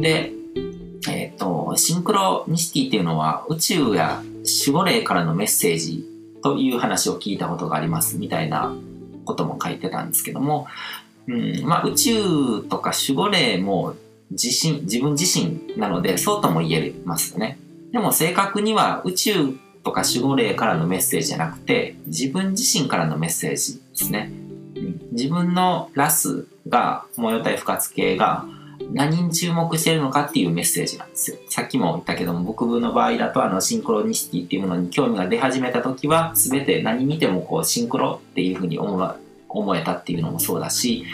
で、えっ、ー、と、シンクロニシティっていうのは宇宙や守護霊からのメッセージという話を聞いたことがありますみたいなことも書いてたんですけども、うんまあ、宇宙とか守護霊も自身自分自身なのでそうとも言えますよね。でも正確には宇宙とか守護霊からのメッセージじゃなくて自分自身からのメッセージですね。自分のラスが模様体不活系が何に注目してるのかっていうメッセージなんですよ。さっきも言ったけども、僕の場合だとあのシンクロニシティっていうものに興味が出始めた時は、全て何見てもこうシンクロっていうふうに思思えたっていうのもそうだし、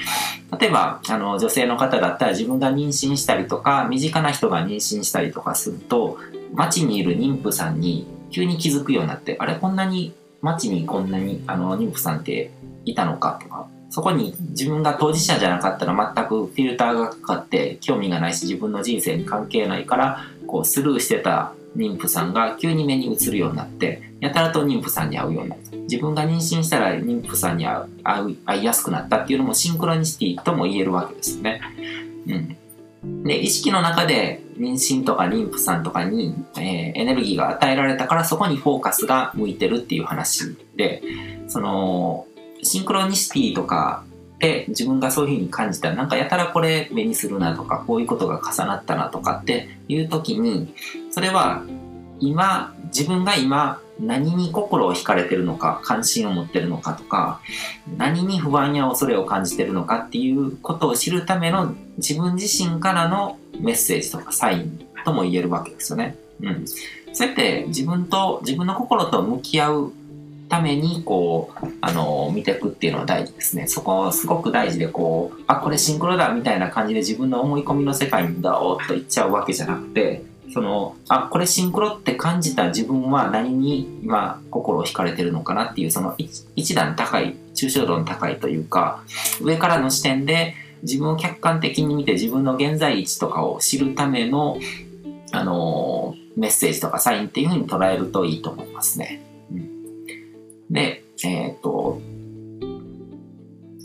例えば、あの、女性の方だったら自分が妊娠したりとか、身近な人が妊娠したりとかすると、街にいる妊婦さんに急に気づくようになって、あれ、こんなに、街にこんなに、あの、妊婦さんっていたのかとか、そこに自分が当事者じゃなかったら全くフィルターがかかって興味がないし自分の人生に関係ないからこうスルーしてた妊婦さんが急に目に映るようになってやたらと妊婦さんに会うようになった自分が妊娠したら妊婦さんに会う会いやすくなったっていうのもシンクロニシティとも言えるわけですよね。うん、で意識の中で妊娠とか妊婦さんとかに、えー、エネルギーが与えられたからそこにフォーカスが向いてるっていう話でそのシンクロニシティとかで自分がそういうふうに感じたらなんかやたらこれ目にするなとかこういうことが重なったなとかっていう時にそれは今自分が今何に心を惹かれてるのか関心を持ってるのかとか何に不安や恐れを感じてるのかっていうことを知るための自分自身からのメッセージとかサインとも言えるわけですよね。うん、そうやって自分と自分の心と向き合うために、こう、あの、見ていくっていうのは大事ですね。そこはすごく大事で、こう、あ、これシンクロだみたいな感じで自分の思い込みの世界にだおっと言っちゃうわけじゃなくて、その、あ、これシンクロって感じた自分は何に今心を惹かれてるのかなっていう、その一段高い、抽象度の高いというか、上からの視点で自分を客観的に見て自分の現在位置とかを知るための、あの、メッセージとかサインっていうふうに捉えるといいと思いますね。で、えっ、ー、と、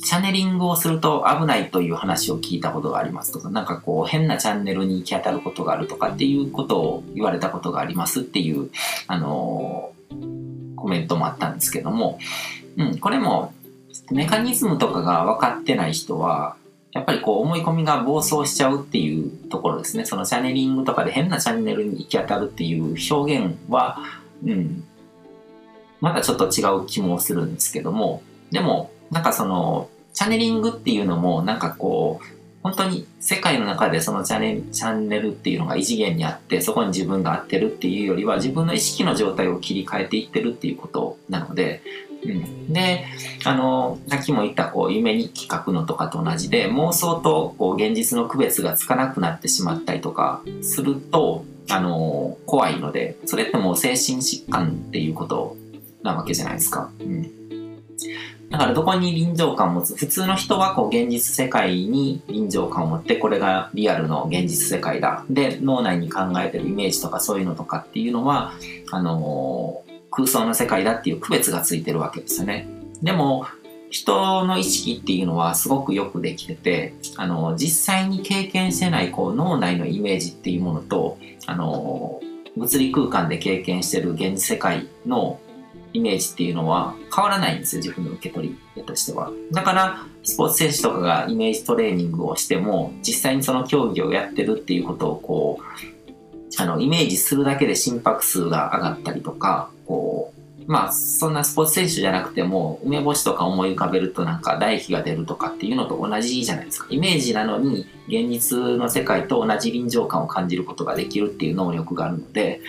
チャネリングをすると危ないという話を聞いたことがありますとか、なんかこう変なチャンネルに行き当たることがあるとかっていうことを言われたことがありますっていう、あのー、コメントもあったんですけども、うん、これもメカニズムとかが分かってない人は、やっぱりこう思い込みが暴走しちゃうっていうところですね。そのチャネリングとかで変なチャンネルに行き当たるっていう表現は、うん、またちょっと違う気もするんですけども、でも、なんかその、チャネリングっていうのも、なんかこう、本当に世界の中でそのチャネチャンネルっていうのが異次元にあってそこに自分が合ってるっていうよりは自分の意識の状態を切り替えていってるっていうことなので、うん、であのさっきも言ったこう夢日記書くのとかと同じで妄想とこう現実の区別がつかなくなってしまったりとかするとあの怖いのでそれってもう精神疾患っていうことなわけじゃないですか。うん。だからどこに臨場感を持つ普通の人はこう現実世界に臨場感を持ってこれがリアルの現実世界だで脳内に考えてるイメージとかそういうのとかっていうのはあのー、空想の世界だっていう区別がついてるわけですよねでも人の意識っていうのはすごくよくできててあの、実際に経験してないこう脳内のイメージっていうものとあの、物理空間で経験してる現実世界のイメージっていうのは変わらないんですよ、自分の受け取りとしては。だから、スポーツ選手とかがイメージトレーニングをしても、実際にその競技をやってるっていうことをこう、あの、イメージするだけで心拍数が上がったりとか、こう、まあ、そんなスポーツ選手じゃなくても、梅干しとか思い浮かべるとなんか唾液が出るとかっていうのと同じじゃないですか。イメージなのに、現実の世界と同じ臨場感を感じることができるっていう能力があるので、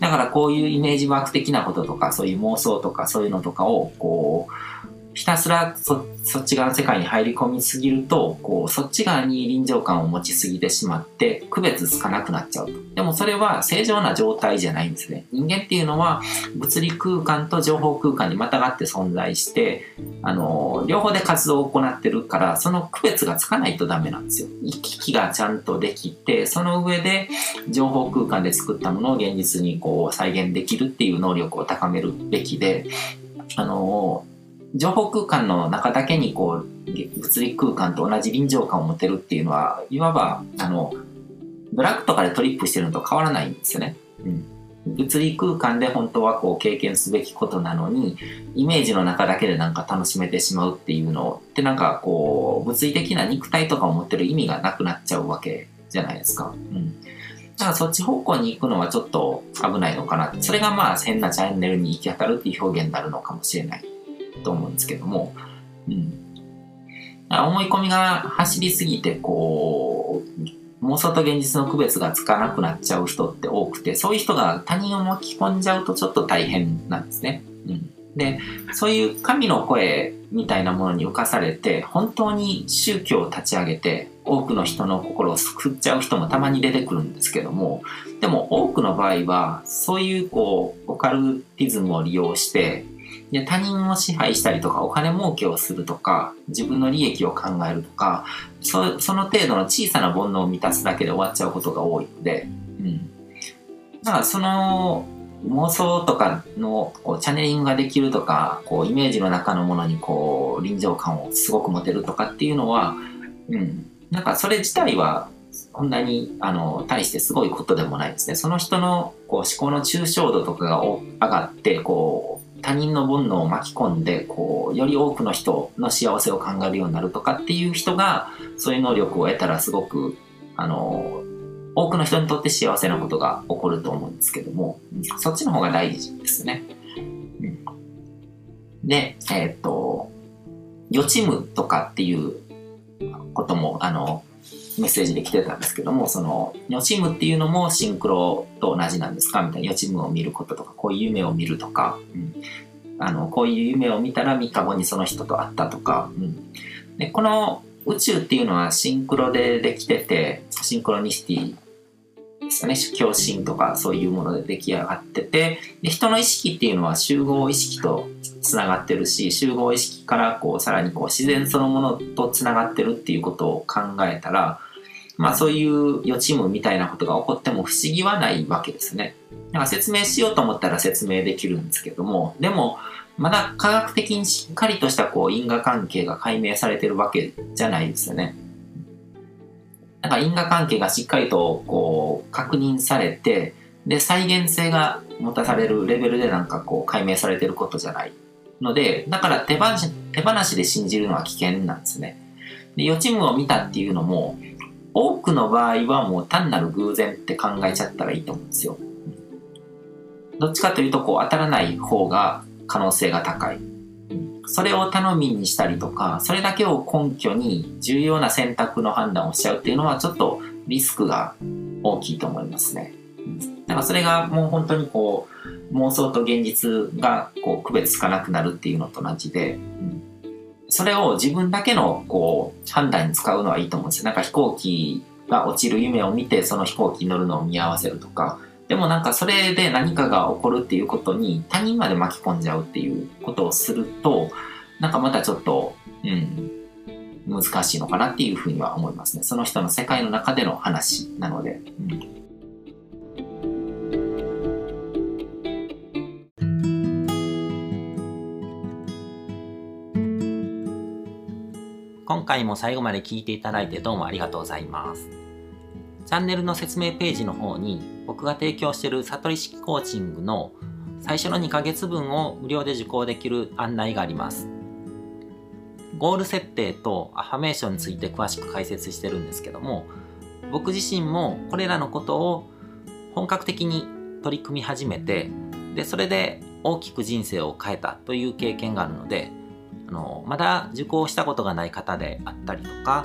だからこういうイメージワーク的なこととか、そういう妄想とかそういうのとかを、こう、ひたすらそっち側の世界に入り込みすぎるとこうそっち側に臨場感を持ちすぎてしまって区別つかなくなっちゃうと。でもそれは正常な状態じゃないんですね。人間っていうのは物理空間と情報空間にまたがって存在してあの両方で活動を行ってるからその区別がつかないとダメなんですよ。行き来がちゃんとできてその上で情報空間で作ったものを現実にこう再現できるっていう能力を高めるべきであの情報空間の中だけにこう物理空間と同じ臨場感を持てるっていうのはいわばあのドラッグとかでトリップしてるのと変わらないんですよね。うん物理空間で本当はこう経験すべきことなのにイメージの中だけでなんか楽しめてしまうっていうのってなんかこう物理的な肉体とかを持ってる意味がなくなっちゃうわけじゃないですか。うんだからそっち方向に行くのはちょっと危ないのかな。それがまあ変なチャンネルに行き当たるっていう表現になるのかもしれないと思うんですけども。うん。思い込みが走りすぎて、こう、妄想と現実の区別がつかなくなっちゃう人って多くて、そういう人が他人を巻き込んじゃうとちょっと大変なんですね。うん。で、そういう神の声みたいなものに浮かされて、本当に宗教を立ち上げて、多くの人の心を救っちゃう人もたまに出てくるんですけども、でも多くの場合は、そういうこう、オカルティズムを利用して、で他人を支配したりとか、お金儲けをするとか、自分の利益を考えるとか、そその程度の小さな煩悩を満たすだけで終わっちゃうことが多いので、うん。だからその妄想とかのこうチャネリングができるとか、こうイメージの中のものにこう臨場感をすごく持てるとかっていうのは、うん。なんかそれ自体はこんなにあの対してすごいことでもないですね。その人のこう思考の抽象度とかが上がってこう他人の煩悩を巻き込んでこうより多くの人の幸せを考えるようになるとかっていう人がそういう能力を得たらすごくあの多くの人にとって幸せなことが起こると思うんですけどもそっちの方が大事ですね。うん、で、えっ、と予知夢とかっていうことも、あの、メッセージで来てたんですけども、その、予知夢っていうのもシンクロと同じなんですか？みたいな予知夢を見ることとか、こういう夢を見るとか、うん、あの、こういう夢を見たら3日後にその人と会ったとか、うん、で、この宇宙っていうのはシンクロでできてて、シンクロニシティですよね。共振とかそういうもので出来上がってて、で人の意識っていうのは集合意識とつながってるし、集合意識からこうさらにこう自然そのものとつながってるっていうことを考えたら、まあそういう予知夢みたいなことが起こっても不思議はないわけですね。だか説明しようと思ったら説明できるんですけども、でも、まだ科学的にしっかりとしたこう因果関係が解明されてるわけじゃないですよね。なんか因果関係がしっかりとこう確認されて、で、再現性が持たされるレベルでなんかこう解明されてることじゃないので、だから手放し手放しで信じるのは危険なんですね。で、予知夢を見たっていうのも、多くの場合はもう単なる偶然って考えちゃったらいいと思うんですよ。どっちかというと、こう当たらない方が可能性が高い。それを頼みにしたりとか、それだけを根拠に重要な選択の判断をしちゃうっていうのはちょっとリスクが大きいと思いますね。だからそれがもう本当にこう妄想と現実がこう区別つかなくなるっていうのと同じで、それを自分だけのこう判断に使うのはいいと思うんですよ。なんか飛行機が落ちる夢を見てその飛行機に乗るのを見合わせるとか、でもなんかそれで何かが起こるっていうことに他人まで巻き込んじゃうっていうことをすると、なんかまたちょっと、うん、難しいのかなっていうふうには思いますね。その人の世界の中での話なので。うん今回も最後まで聞いていただいてどうもありがとうございます。チャンネルの説明ページの方に僕が提供している悟り式コーチングの最初の2ヶ月分を無料で受講できる案内があります。ゴール設定とアファメーションについて詳しく解説してるんですけども、僕自身もこれらのことを本格的に取り組み始めて、で、それで大きく人生を変えたという経験があるので、あの、まだ受講したことがない方であったりとか、